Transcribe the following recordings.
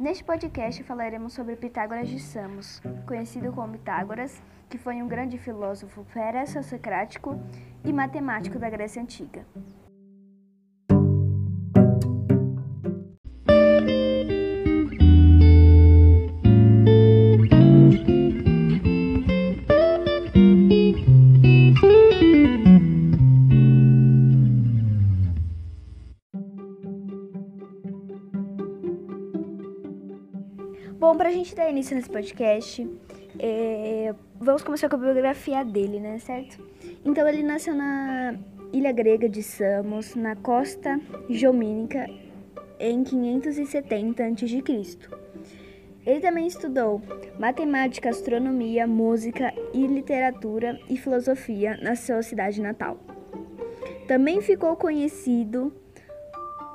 Neste podcast falaremos sobre Pitágoras de Samos, conhecido como Pitágoras, que foi um grande filósofo pré-socrático e matemático da Grécia Antiga. Bom, pra gente dar início nesse podcast, é, vamos começar com a biografia dele, né, certo? Então, ele nasceu na ilha grega de Samos, na costa jomínica, em 570 a.C. Ele também estudou matemática, astronomia, música e literatura e filosofia na sua cidade natal. Também ficou conhecido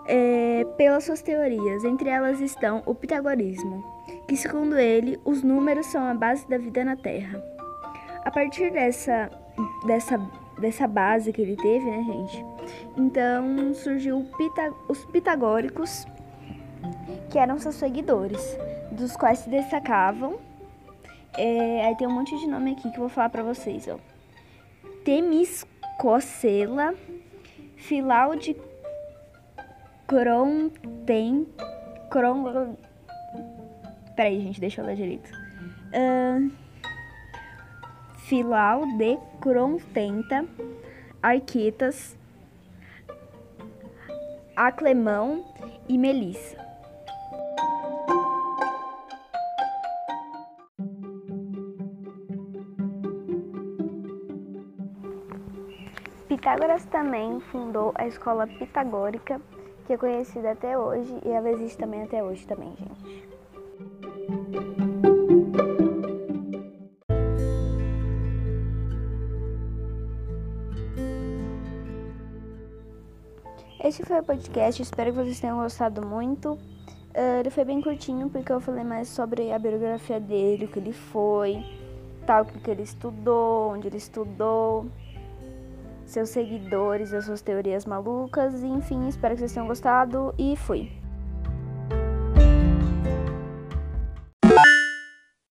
é, pelas suas teorias, entre elas estão o pitagorismo que, segundo ele, os números são a base da vida na Terra. A partir dessa, dessa, dessa base que ele teve, né, gente? Então surgiu pita, os pitagóricos, que eram seus seguidores, dos quais se destacavam. É, aí tem um monte de nome aqui que eu vou falar para vocês, ó. Temiscocela, Filau de Cronten, Cron, Peraí, gente, deixa eu ler direito. Uh, Filau de Crontenta, Arquetas, Aclemão e Melissa. Pitágoras também fundou a escola pitagórica, que é conhecida até hoje e ela existe também até hoje também, gente. Este foi o podcast, espero que vocês tenham gostado muito. Uh, ele foi bem curtinho porque eu falei mais sobre a biografia dele, o que ele foi, tal, o que ele estudou, onde ele estudou, seus seguidores, as suas teorias malucas, enfim, espero que vocês tenham gostado e fui.